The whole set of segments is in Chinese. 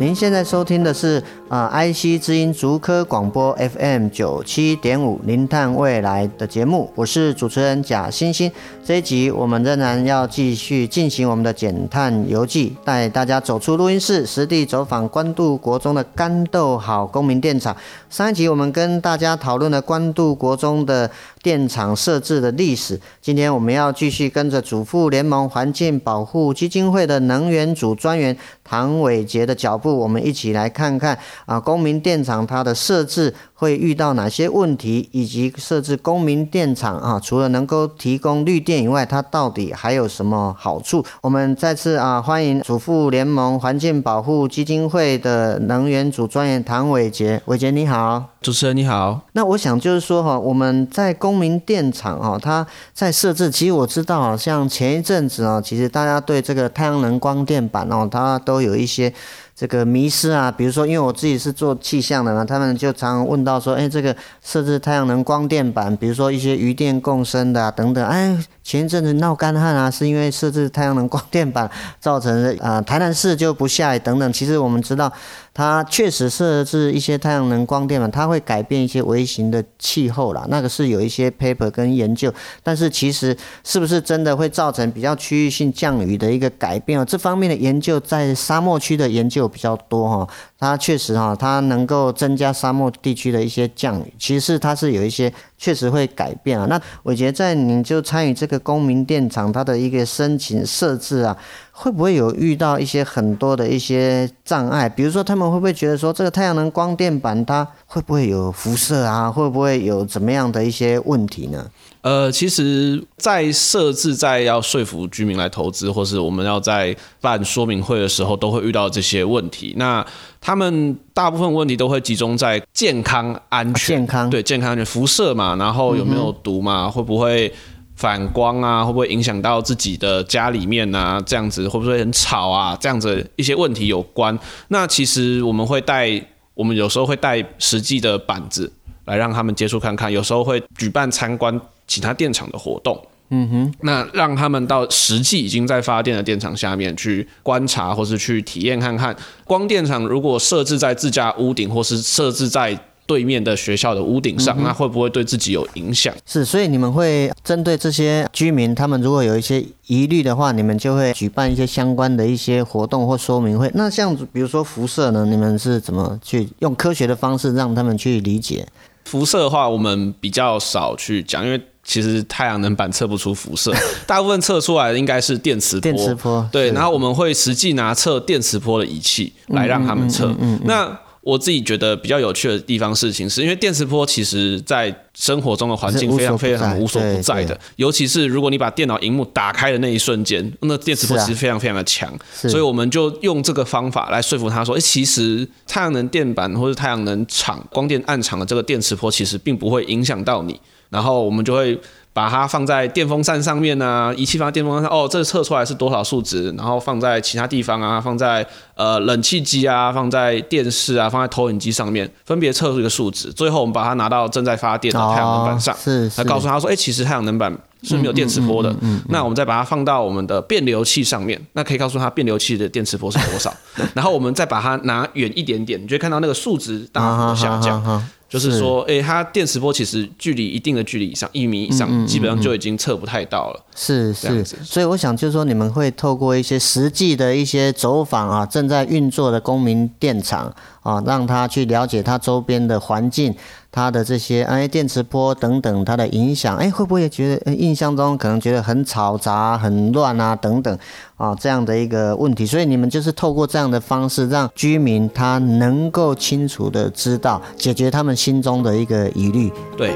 您现在收听的是啊、IC 之音竹科广播 FM 九七点五零碳未来的节目，我是主持人贾欣欣。这一集我们仍然要继续进行我们的减碳游记，带大家走出录音室，实地走访关渡国中的干豆好公民电厂。上一集我们跟大家讨论了关渡国中的电厂设置的历史，今天我们要继续跟着祖父联盟环境保护基金会的能源组专员唐伟杰的脚步，我们一起来看看啊，公民电厂它的设置会遇到哪些问题，以及设置公民电厂啊，除了能够提供绿电以外，它到底还有什么好处？我们再次啊，欢迎主妇联盟环境保护基金会的能源组专员唐伟杰。伟杰你好，主持人你好。那我想就是说哈，我们在公民电厂哈，它在设置，其实我知道，像前一阵子啊，其实大家对这个太阳能光电板哦，它都有一些。这个迷失啊，比如说，因为我自己是做气象的嘛，他们就常问到说，哎，这个设置太阳能光电板，比如说一些余电共生的啊，等等，哎。前一阵子闹干旱啊，是因为设置太阳能光电板造成的啊、呃，台南市就不下雨等等。其实我们知道，它确实设置一些太阳能光电板，它会改变一些微型的气候啦。那个是有一些 paper 跟研究，但是其实是不是真的会造成比较区域性降雨的一个改变啊？这方面的研究在沙漠区的研究比较多哈。它确实哈，它能够增加沙漠地区的一些降雨，其实它是有一些确实会改变啊。那我觉得在你就参与这个公民电厂它的一个申请设置啊，会不会有遇到一些很多的一些障碍？比如说他们会不会觉得说这个太阳能光电板它会不会有辐射啊？会不会有怎么样的一些问题呢？呃，其实，在设置在要说服居民来投资，或是我们要在办说明会的时候，都会遇到这些问题。那他们大部分问题都会集中在健康安全，健康对健康安全，辐射嘛，然后有没有毒嘛，会不会反光啊，会不会影响到自己的家里面啊？这样子会不会很吵啊？这样子一些问题有关。那其实我们会带，我们有时候会带实际的板子来让他们接触看看，有时候会举办参观。其他电厂的活动，嗯哼，那让他们到实际已经在发电的电厂下面去观察，或是去体验看看，光电厂如果设置在自家屋顶，或是设置在对面的学校的屋顶上，嗯，那会不会对自己有影响？是，所以你们会针对这些居民，他们如果有一些疑虑的话，你们就会举办一些相关的一些活动或说明会。那像比如说辐射呢，你们是怎么去用科学的方式让他们去理解？辐射的话，我们比较少去讲，因为。其实太阳能板测不出辐射，大部分测出来的应该是电磁波。电磁波对，然后我们会实际拿测电磁波的仪器来让他们测。嗯嗯嗯嗯、那我自己觉得比较有趣的地方事情是，因为电磁波其实在生活中的环境非常非常无所不在的，尤其是如果你把电脑荧幕打开的那一瞬间，那电磁波其实非常非常的强。所以我们就用这个方法来说服他说，哎，其实太阳能电板或者太阳能厂光电暗场的这个电磁波其实并不会影响到你。然后我们就会把它放在电风扇上面啊，仪器放在电风扇上，哦，这测出来是多少数值？然后放在其他地方啊，放在呃冷气机啊，放在电视啊，放在投影机上面，分别测出一个数值。最后我们把它拿到正在发电的太阳能板上，是，来告诉他说，哎，其实太阳能板是没有电磁波的。那我们再把它放到我们的变流器上面，那可以告诉它变流器的电磁波是多少。然后我们再把它拿远一点点，你就会看到那个数值大幅的下降。就是说，哎、欸，它电磁波其实距离一定的距离以上，一米以上，基本上就已经测不太到了。是是，所以我想就是说，你们会透过一些实际的一些走访啊，正在运作的公民电厂啊，让他去了解他周边的环境。它的这些哎电磁波等等，它的影响哎会不会觉得印象中可能觉得很吵杂、很乱啊等等啊这样的一个问题？所以你们就是透过这样的方式，让居民他能够清楚的知道，解决他们心中的一个疑虑。对。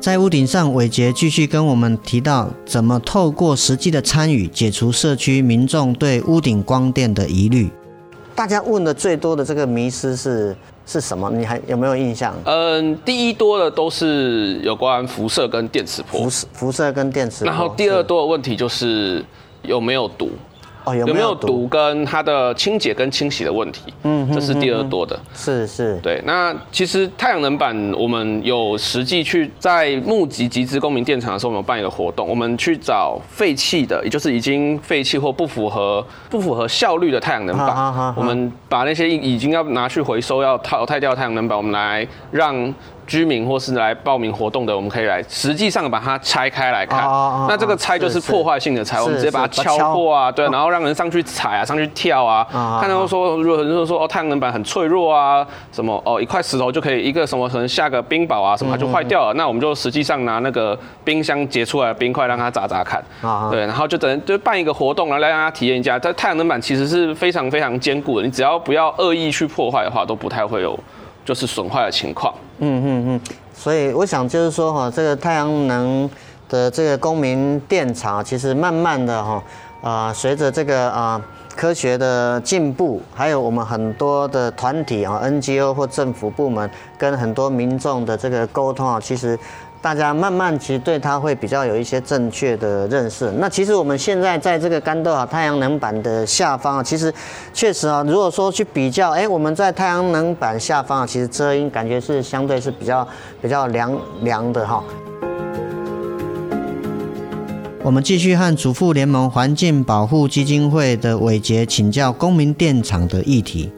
在屋顶上，伟杰继续跟我们提到怎么透过实际的参与，解除社区民众对屋顶光电的疑虑。大家问的最多的这个迷思是是什么？你还有没有印象？嗯，第一多的都是有关辐射跟电磁波。辐辐射跟电磁波。然后第二多的问题就是有没有毒。哦，有没有毒跟它的清洁跟清洗的问题？嗯，这是第二多的。是是，对。那其实太阳能板，我们有实际去在募集集资公民电厂的时候，我们有办一个活动，我们去找废弃的，也就是已经废弃或不符合不符合效率的太阳能板，我们把那些已经要拿去回收要淘汰掉的太阳能板，我们来让。居民或是来报名活动的，我们可以来实际上把它拆开来看。哦、那这个拆就是破坏性的拆，我们直接把它敲破啊，对，然后让人上去踩啊，上去跳啊。哦、看到说，如果有人说哦，太阳能板很脆弱啊，什么哦，一块石头就可以一个什么可能下个冰雹啊，什么它就坏掉了。嗯、那我们就实际上拿那个冰箱结出来的冰块让它砸砸看。哦、对，然后就等就办一个活动来让大家体验一下，但太阳能板其实是非常非常坚固的，你只要不要恶意去破坏的话，都不太会有。就是损坏的情况。嗯嗯嗯，所以我想就是说哈，这个太阳能的这个公民电厂，其实慢慢的哈，啊，随着这个啊科学的进步，还有我们很多的团体啊，NGO 或政府部门跟很多民众的这个沟通啊，其实。大家慢慢其实对它会比较有一些正确的认识。那其实我们现在在这个干豆啊太阳能板的下方啊，其实确实啊，如果说去比较，哎，我们在太阳能板下方啊，其实遮阴感觉是相对是比较比较凉凉的哈。我们继续和主妇联盟环境保护基金会的伟杰请教公民电厂的议题。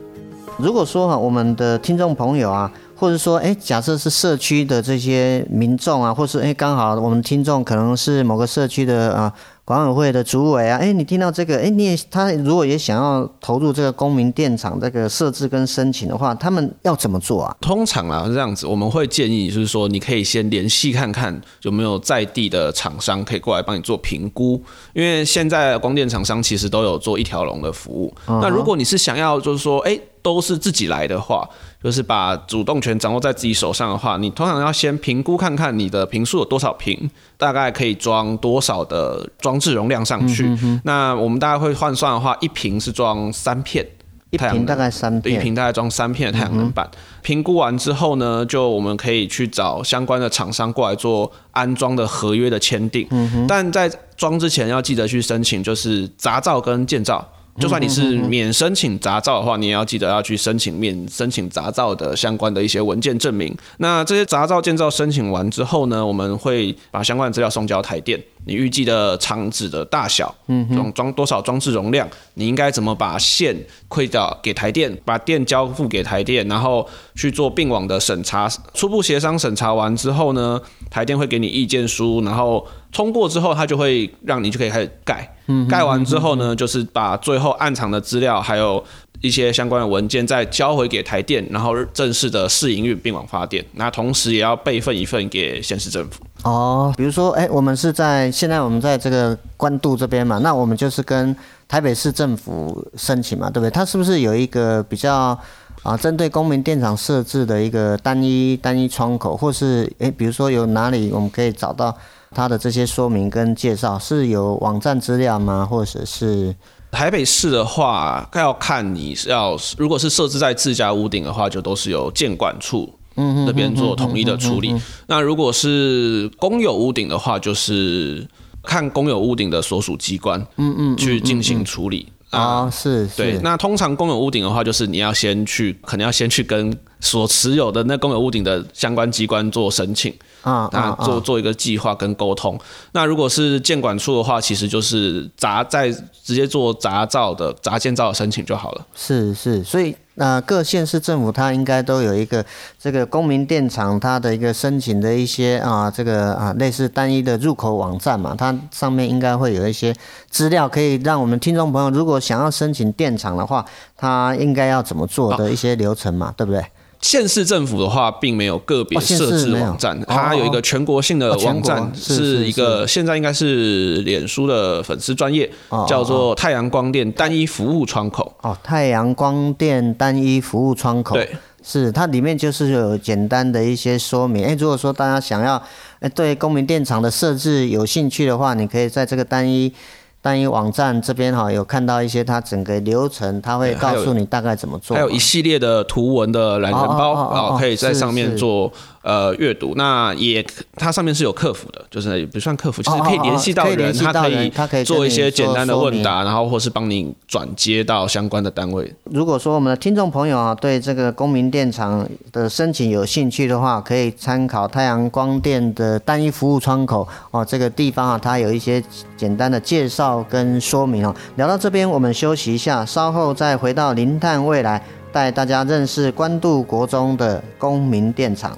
如果说哈，我们的听众朋友啊。或者说，哎，假设是社区的这些民众啊，或是哎，刚好我们听众可能是某个社区的啊。管委会的主委啊，哎，你听到这个，哎，你也他如果也想要投入这个公民电厂这个设置跟申请的话，他们要怎么做啊？通常啊是这样子，我们会建议就是说，你可以先联系看看有没有在地的厂商可以过来帮你做评估，因为现在光电厂商其实都有做一条龙的服务。Uh. 那如果你是想要就是说，哎，都是自己来的话，就是把主动权掌握在自己手上的话，你通常要先评估看看你的瓶数有多少瓶，大概可以装多少的装。置容量上去，嗯、哼哼，那我们大概会换算的话，一瓶是装三片，一瓶大概三片，一瓶大概装三片的太阳能板。评、嗯、估完之后呢，就我们可以去找相关的厂商过来做安装的合约的签订。嗯、但在装之前要记得去申请，就是杂照跟建照。就算你是免申请杂照的话，你也要记得要去申请免申请杂照的相关的一些文件证明。那这些杂照、建造申请完之后呢，我们会把相关的资料送交台电。你预计的厂址的大小，嗯，装装多少装置容量，你应该怎么把线馈到给台电，把电交付给台电，然后去做并网的审查。初步协商审查完之后呢，台电会给你意见书，然后通过之后，他就会让你就可以开始盖。嗯，盖完之后呢，就是把最后暗场的资料还有一些相关的文件再交回给台电，然后正式的试营运并网发电。那同时也要备份一份给县市政府。哦，比如说，哎，我们是在现在我们在这个关渡这边嘛，那我们就是跟台北市政府申请嘛，对不对？它是不是有一个比较啊，针对公民电厂设置的一个单一单一窗口，或是哎，比如说有哪里我们可以找到它的这些说明跟介绍？是有网站资料吗？或者是台北市的话，要看你是要，如果是设置在自家屋顶的话，就都是由建管处。嗯，那边做统一的处理。那如果是公有屋顶的话，就是看公有屋顶的所属机关，嗯嗯，去进行处理啊。是，对。那通常公有屋顶的话，就是你要先去，可能要先去跟所持有的那公有屋顶的相关机关做申请啊，那做做一个计划跟沟通。那如果是建管处的话，其实就是杂在直接做杂造的杂建造的申请就好了。是是，所以。那各县市政府它应该都有一个这个公民电厂它的一个申请的一些啊这个啊类似单一的入口网站嘛，它上面应该会有一些资料，可以让我们听众朋友如果想要申请电厂的话，它应该要怎么做的一些流程嘛，对不对？县市政府的话，并没有个别设置网站，它有一个全国性的网站，是一个现在应该是脸书的粉丝专业，叫做太阳光电单一服务窗口。哦，太阳光电单一服务窗口。对，是，它里面就是有简单的一些说明。哎，如果说大家想要，哎，对公民电厂的设置有兴趣的话，你可以在这个单一。单一网站这边哈有看到一些它整个流程，它会告诉你大概怎么做。还有一系列的图文的懒人包啊，可以在上面做呃阅读。那也它上面是有客服的，就是也不算客服，其实可以联系到人，他可以做一些简单的问答，然后或是帮你转接到相关的单位。如果说我们的听众朋友啊对这个公民电厂的申请有兴趣的话，可以参考太阳光电的单一服务窗口哦，这个地方啊它有一些简单的介绍。跟说明哦，聊到这边，我们休息一下，稍后再回到零碳未来，带大家认识关渡国中的公民电厂。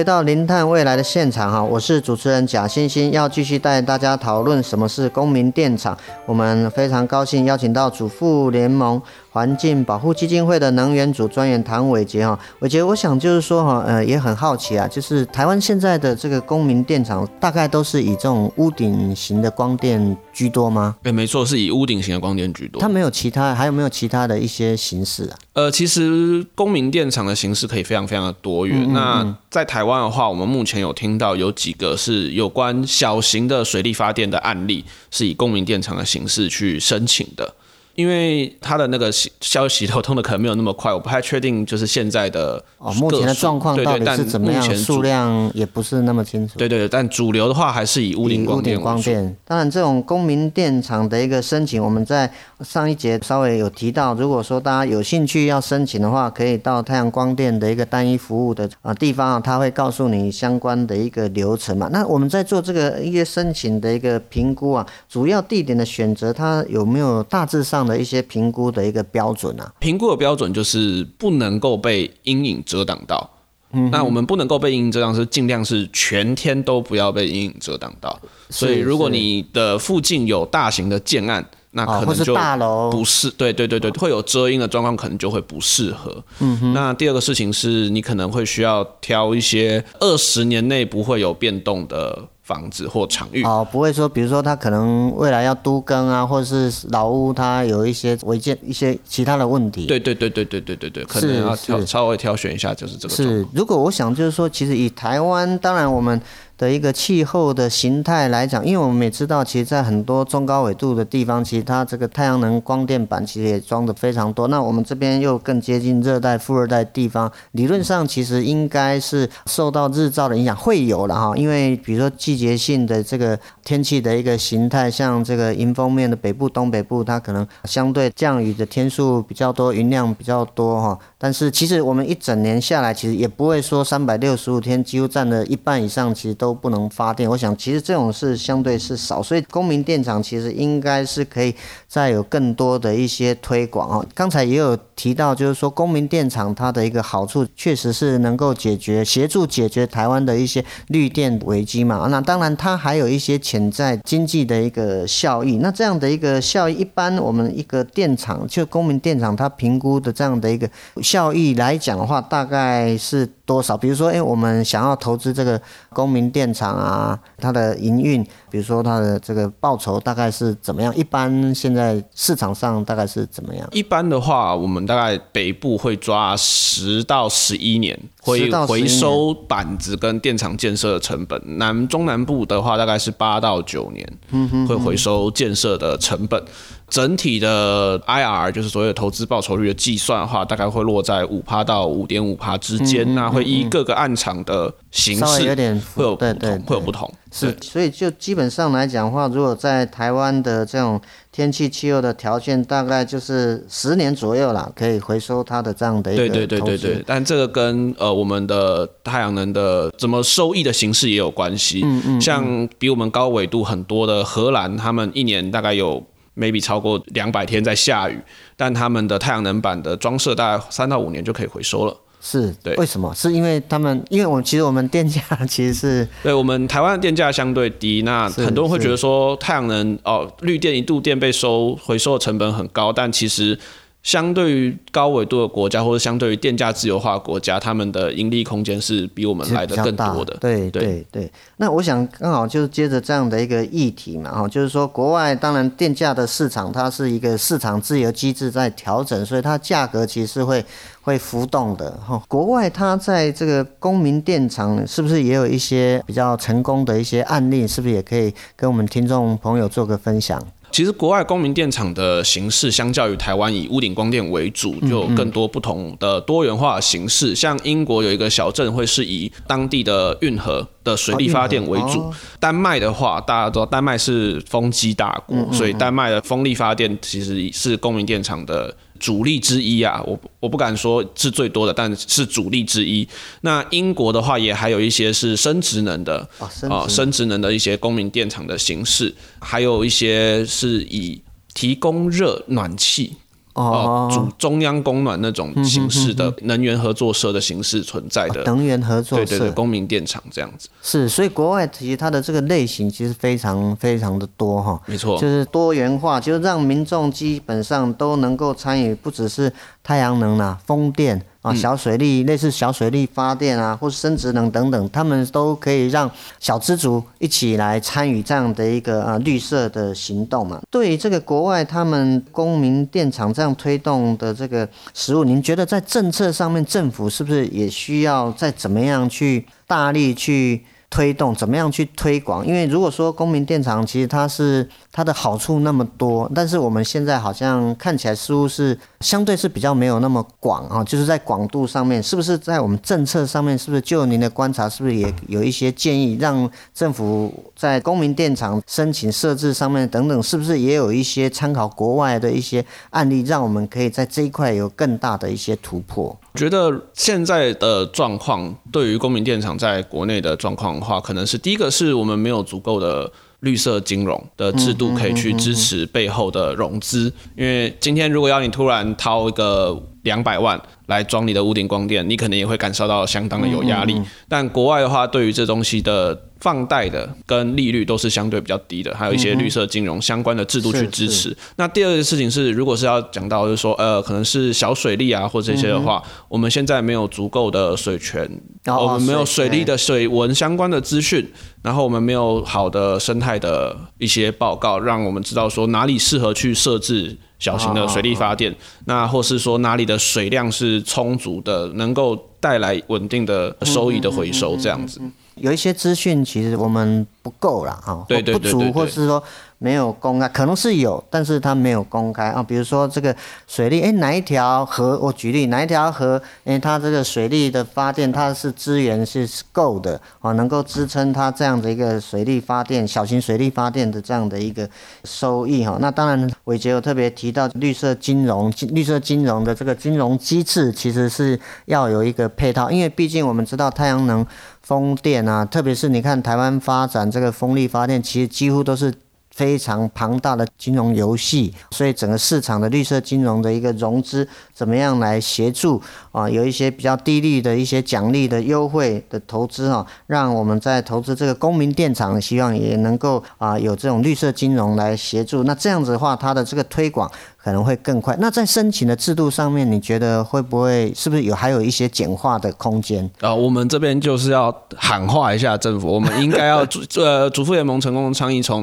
回到零碳未来的现场哈，我是主持人贾欣欣，要继续带大家讨论什么是公民电厂。我们非常高兴邀请到主妇联盟环境保护基金会的能源组专员唐伟杰哈，伟杰，我想就是说哈，呃，也很好奇啊，就是台湾现在的这个公民电厂，大概都是以这种屋顶型的光电居多吗？对，没错，是以屋顶型的光电居多。它没有其他，还有没有其他的一些形式啊？呃，其实公民电厂的形式可以非常非常的多元。嗯嗯嗯，那在台湾的话，我们目前有听到有几个是有关小型的水力发电的案例，是以公民电厂的形式去申请的。因为他的那个消息流通的可能没有那么快，我不太确定，就是现在的哦，目前的状况到底是怎么样，数量也不是那么清楚。对对对，但主流的话还是以屋顶光电。光电，当然这种公民电厂的一个申请，我们在上一节稍微有提到，如果说大家有兴趣要申请的话，可以到太阳光电的一个单一服务的啊地方啊，他会告诉你相关的一个流程嘛。那我们在做这个一些申请的一个评估啊，主要地点的选择，它有没有大致上的一些评估的一个标准啊，评估的标准就是不能够被阴影遮挡到。嗯，那我们不能够被阴影遮挡，是尽量是全天都不要被阴影遮挡到。所以，如果你的附近有大型的建案，那可能就大楼不是，对对对对，会有遮阴的状况，可能就会不适合。嗯哼。那第二个事情是你可能会需要挑一些二十年内不会有变动的。房子或场域哦，不会说，比如说他可能未来要都更啊，或者是老屋，它有一些违建、一些其他的问题。对对对对对对对对，可能要挑稍微挑选一下，就是这个。是，如果我想就是说，其实以台湾，当然我们。的一个气候的形态来讲，因为我们也知道，其实，在很多中高纬度的地方，其实它这个太阳能光电板其实也装的非常多。那我们这边又更接近热带、副热带地方，理论上其实应该是受到日照的影响会有了哈。因为比如说季节性的这个天气的一个形态，像这个迎风面的北部、东北部，它可能相对降雨的天数比较多，云量比较多哈。但是其实我们一整年下来，其实也不会说三百六十五天几乎占了一半以上，其实都都不能发电。我想其实这种是相对是少，所以公民电厂其实应该是可以再有更多的一些推广哦。刚才也有提到，就是说公民电厂它的一个好处，确实是能够解决协助解决台湾的一些绿电危机嘛。那当然它还有一些潜在经济的一个效益。那这样的一个效益，一般我们一个电厂就公民电厂它评估的这样的一个。效益来讲的话，大概是多少？比如说，诶，我们想要投资这个公民电现场啊，它的营运，比如说它的这个报酬大概是怎么样？一般现在市场上大概是怎么样？一般的话，我们大概北部会抓十到十一年，回回收板子跟电厂建设的成本。南中南部的话，大概是八到九年，会回收建设的成本。整体的 IRR 就是所谓的投资报酬率的计算的话，大概会落在五趴到五点五趴之间。那会依各个暗场的形式有点会有不同，会有不同。是，所以就基本上来讲的话，如果在台湾的这种天气气候的条件，大概就是十年左右啦，可以回收它的这样的一个。对对对对对。但这个跟呃我们的太阳能的怎么收益的形式也有关系。嗯嗯。像比我们高纬度很多的荷兰，他们一年大概有。maybe 超过两百天在下雨，但他们的太阳能板的装设大概三到五年就可以回收了。是，对，为什么？是因为他们，因为我们其实我们电价其实是，对我们台湾的电价相对低，那很多人会觉得说太阳能哦，绿电一度电被收回收的成本很高，但其实。相对于高纬度的国家，或者相对于电价自由化国家，他们的盈利空间是比我们来的更多的。对对对。那我想刚好就是接着这样的一个议题嘛，哈，就是说国外当然电价的市场它是一个市场自由机制在调整，所以它价格其实会会浮动的哈。国外它在这个公民电厂是不是也有一些比较成功的一些案例？是不是也可以跟我们听众朋友做个分享？其实国外公民电厂的形式，相较于台湾以屋顶光电为主，就有更多不同的多元化形式。像英国有一个小镇，会是以当地的运河的水力发电为主。丹麦的话，大家都知道丹麦是风机大国，所以丹麦的风力发电其实是公民电厂的。主力之一啊，我我不敢说是最多的，但是主力之一。那英国的话，也还有一些是生职能的啊，生职能的一些公民电厂的形式，还有一些是以提供热暖气。哦，主中央供暖那种形式的能源合作社的形式存在的能源合作社，对对对，公民电厂这样子。是，所以国外其实它的这个类型其实非常非常的多哈，没错，就是多元化，就是让民众基本上都能够参与，不只是太阳能啦，风电。啊，小水力类似小水利发电啊，或是生质能等等，他们都可以让小资族一起来参与这样的一个啊绿色的行动嘛。对于这个国外他们公民电厂这样推动的这个实务，您觉得在政策上面政府是不是也需要再怎么样去大力去推动，怎么样去推广？因为如果说公民电厂其实它是它的好处那么多，但是我们现在好像看起来似乎是。相对是比较没有那么广啊，就是在广度上面，是不是在我们政策上面，是不是就您的观察，是不是也有一些建议，让政府在公民电厂申请设置上面等等，是不是也有一些参考国外的一些案例，让我们可以在这一块有更大的一些突破？觉得现在的状况，对于公民电厂在国内的状况的话，可能是第一个是我们没有足够的。绿色金融的制度可以去支持背后的融资，因为今天如果要你突然掏一个两百万来装你的屋顶光电，你可能也会感受到相当的有压力。但国外的话，对于这东西的放贷的跟利率都是相对比较低的，还有一些绿色金融相关的制度去支持。那第二个事情是，如果是要讲到就是说，呃，可能是小水利啊或这些的话，我们现在没有足够的水权，我们没有水利的水文相关的资讯，然后我们没有好的生态的一些报告，让我们知道说哪里适合去设置。小型的水力发电，那或是说哪里的水量是充足的，能够带来稳定的收益的回收，这样子。有一些资讯其实我们不够了啊，对对对，不足，或是说。没有公开，可能是有，但是它没有公开啊。比如说这个水利，哎，哪一条河？我举例，哪一条河？哎，它这个水利的发电，它是资源是够的啊，能够支撑它这样的一个水利发电、小型水利发电的这样的一个收益哈。那当然，伟杰有特别提到绿色金融，绿色金融的这个金融机制其实是要有一个配套，因为毕竟我们知道太阳能、风电啊，特别是你看台湾发展这个风力发电，其实几乎都是。非常庞大的金融游戏，所以整个市场的绿色金融的一个融资，怎么样来协助啊？有一些比较低利的一些奖励的优惠的投资啊，让我们在投资这个公民电厂，希望也能够啊有这种绿色金融来协助。那这样子的话，它的这个推广可能会更快。那在申请的制度上面，你觉得会不会是不是有还有一些简化的空间？啊，我们这边就是要喊话一下政府，我们应该要 呃主妇联盟成功的倡议从。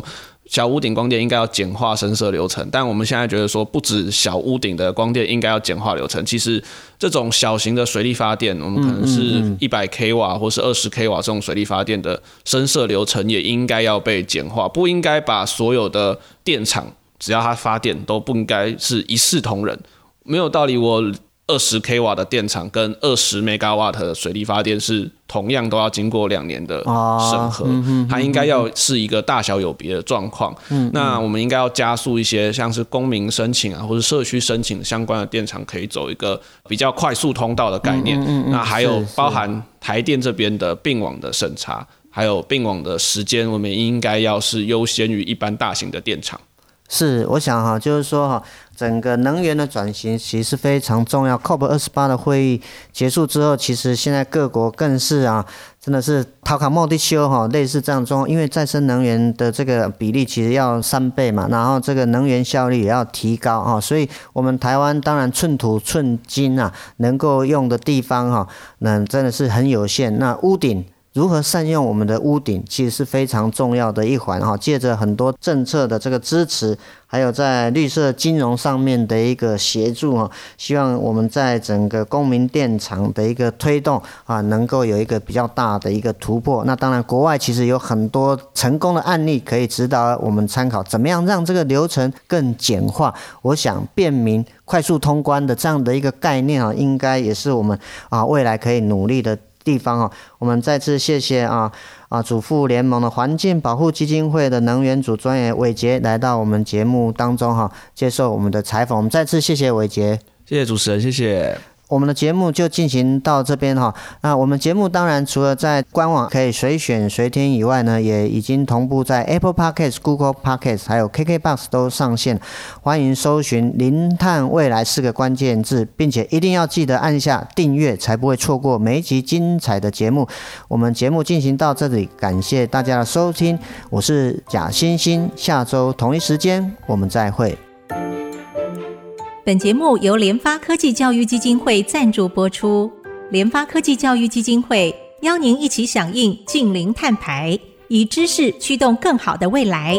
小屋顶光电应该要简化申设流程，但我们现在觉得说，不止小屋顶的光电应该要简化流程，其实这种小型的水力发电，我们可能是一百 k 瓦或是二十 k 瓦这种水力发电的申设流程也应该要被简化，不应该把所有的电厂只要它发电都不应该是一视同仁，没有道理我。二十 k 瓦的电厂跟二十 megawatt 的水力发电是同样都要经过两年的审核，它应该要是一个大小有别的状况。那我们应该要加速一些，像是公民申请啊，或者社区申请相关的电厂，可以走一个比较快速通道的概念。那还有包含台电这边的并网的审查，还有并网的时间，我们应该要是优先于一般大型的电厂。是，我想哈，就是说哈，整个能源的转型其实非常重要。COP 二十八的会议结束之后，其实现在各国更是啊，真的是头壳摸地修哈，类似这样状况。因为再生能源的这个比例其实要三倍嘛，然后这个能源效率也要提高啊，所以我们台湾当然寸土寸金啊，能够用的地方哈，那真的是很有限。那屋顶。如何善用我们的屋顶，其实是非常重要的一环哈。借着很多政策的这个支持，还有在绿色金融上面的一个协助哈，希望我们在整个公民电厂的一个推动啊，能够有一个比较大的一个突破。那当然，国外其实有很多成功的案例可以指导我们参考，怎么样让这个流程更简化？我想便民、快速通关的这样的一个概念啊，应该也是我们啊未来可以努力的。地方啊，我们再次谢谢啊啊主妇联盟的环境保护基金会的能源组专员伟杰来到我们节目当中哈，接受我们的采访。我们再次谢谢伟杰，谢谢主持人，谢谢。我们的节目就进行到这边哈。那我们节目当然除了在官网可以随选随听以外呢，也已经同步在 Apple Podcast、Google Podcast 还有 KKBox 都上线。欢迎搜寻“零碳未来”四个关键字，并且一定要记得按下订阅，才不会错过每一集精彩的节目。我们节目进行到这里，感谢大家的收听，我是贾欣欣，下周同一时间我们再会。本节目由联发科技教育基金会赞助播出。联发科技教育基金会邀您一起响应近零碳排，以知识驱动更好的未来。